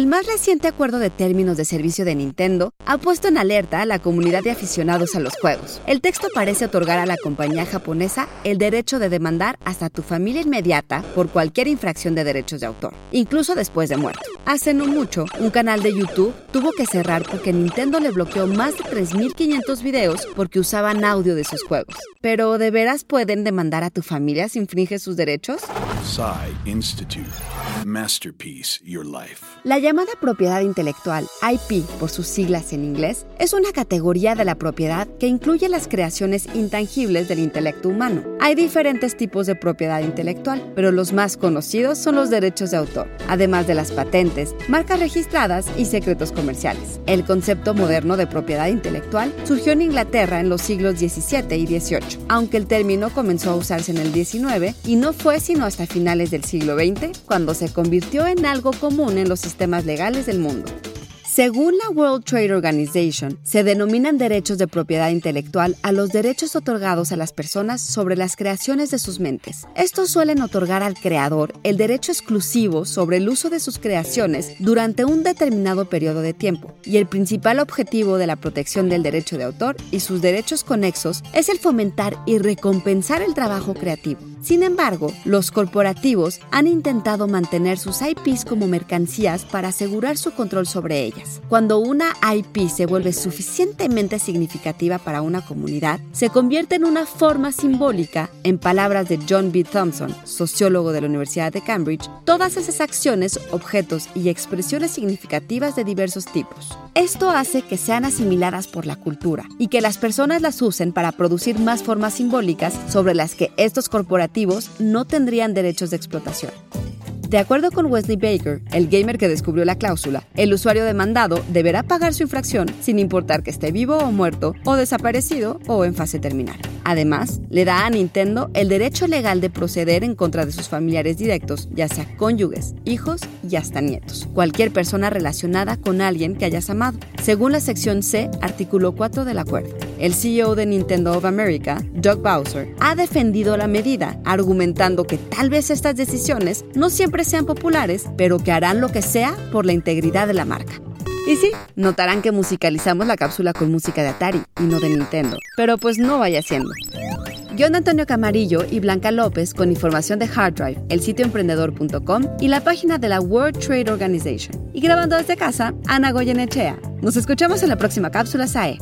El más reciente acuerdo de términos de servicio de Nintendo ha puesto en alerta a la comunidad de aficionados a los juegos. El texto parece otorgar a la compañía japonesa el derecho de demandar hasta tu familia inmediata por cualquier infracción de derechos de autor, incluso después de muerto. Hace no mucho, un canal de YouTube tuvo que cerrar porque Nintendo le bloqueó más de 3.500 videos porque usaban audio de sus juegos. Pero ¿de veras pueden demandar a tu familia si infringe sus derechos? Institute. Masterpiece Your Life. La llamada propiedad intelectual, IP por sus siglas en inglés, es una categoría de la propiedad que incluye las creaciones intangibles del intelecto humano. Hay diferentes tipos de propiedad intelectual, pero los más conocidos son los derechos de autor, además de las patentes, marcas registradas y secretos comerciales. El concepto moderno de propiedad intelectual surgió en Inglaterra en los siglos XVII y XVIII, aunque el término comenzó a usarse en el XIX y no fue sino hasta finales del siglo XX cuando se convirtió en algo común en los sistemas legales del mundo. Según la World Trade Organization, se denominan derechos de propiedad intelectual a los derechos otorgados a las personas sobre las creaciones de sus mentes. Estos suelen otorgar al creador el derecho exclusivo sobre el uso de sus creaciones durante un determinado periodo de tiempo, y el principal objetivo de la protección del derecho de autor y sus derechos conexos es el fomentar y recompensar el trabajo creativo. Sin embargo, los corporativos han intentado mantener sus IPs como mercancías para asegurar su control sobre ellas. Cuando una IP se vuelve suficientemente significativa para una comunidad, se convierte en una forma simbólica, en palabras de John B. Thompson, sociólogo de la Universidad de Cambridge, todas esas acciones, objetos y expresiones significativas de diversos tipos. Esto hace que sean asimiladas por la cultura y que las personas las usen para producir más formas simbólicas sobre las que estos no tendrían derechos de explotación. De acuerdo con Wesley Baker, el gamer que descubrió la cláusula, el usuario demandado deberá pagar su infracción sin importar que esté vivo o muerto, o desaparecido o en fase terminal. Además, le da a Nintendo el derecho legal de proceder en contra de sus familiares directos, ya sea cónyuges, hijos y hasta nietos, cualquier persona relacionada con alguien que hayas amado, según la sección C, artículo 4 del acuerdo. El CEO de Nintendo of America, Doug Bowser, ha defendido la medida, argumentando que tal vez estas decisiones no siempre sean populares, pero que harán lo que sea por la integridad de la marca. Y sí, notarán que musicalizamos la cápsula con música de Atari y no de Nintendo, pero pues no vaya siendo. John Antonio Camarillo y Blanca López con información de Hard Drive, el sitio emprendedor.com y la página de la World Trade Organization. Y grabando desde casa, Ana Goyenechea. Nos escuchamos en la próxima cápsula SAE.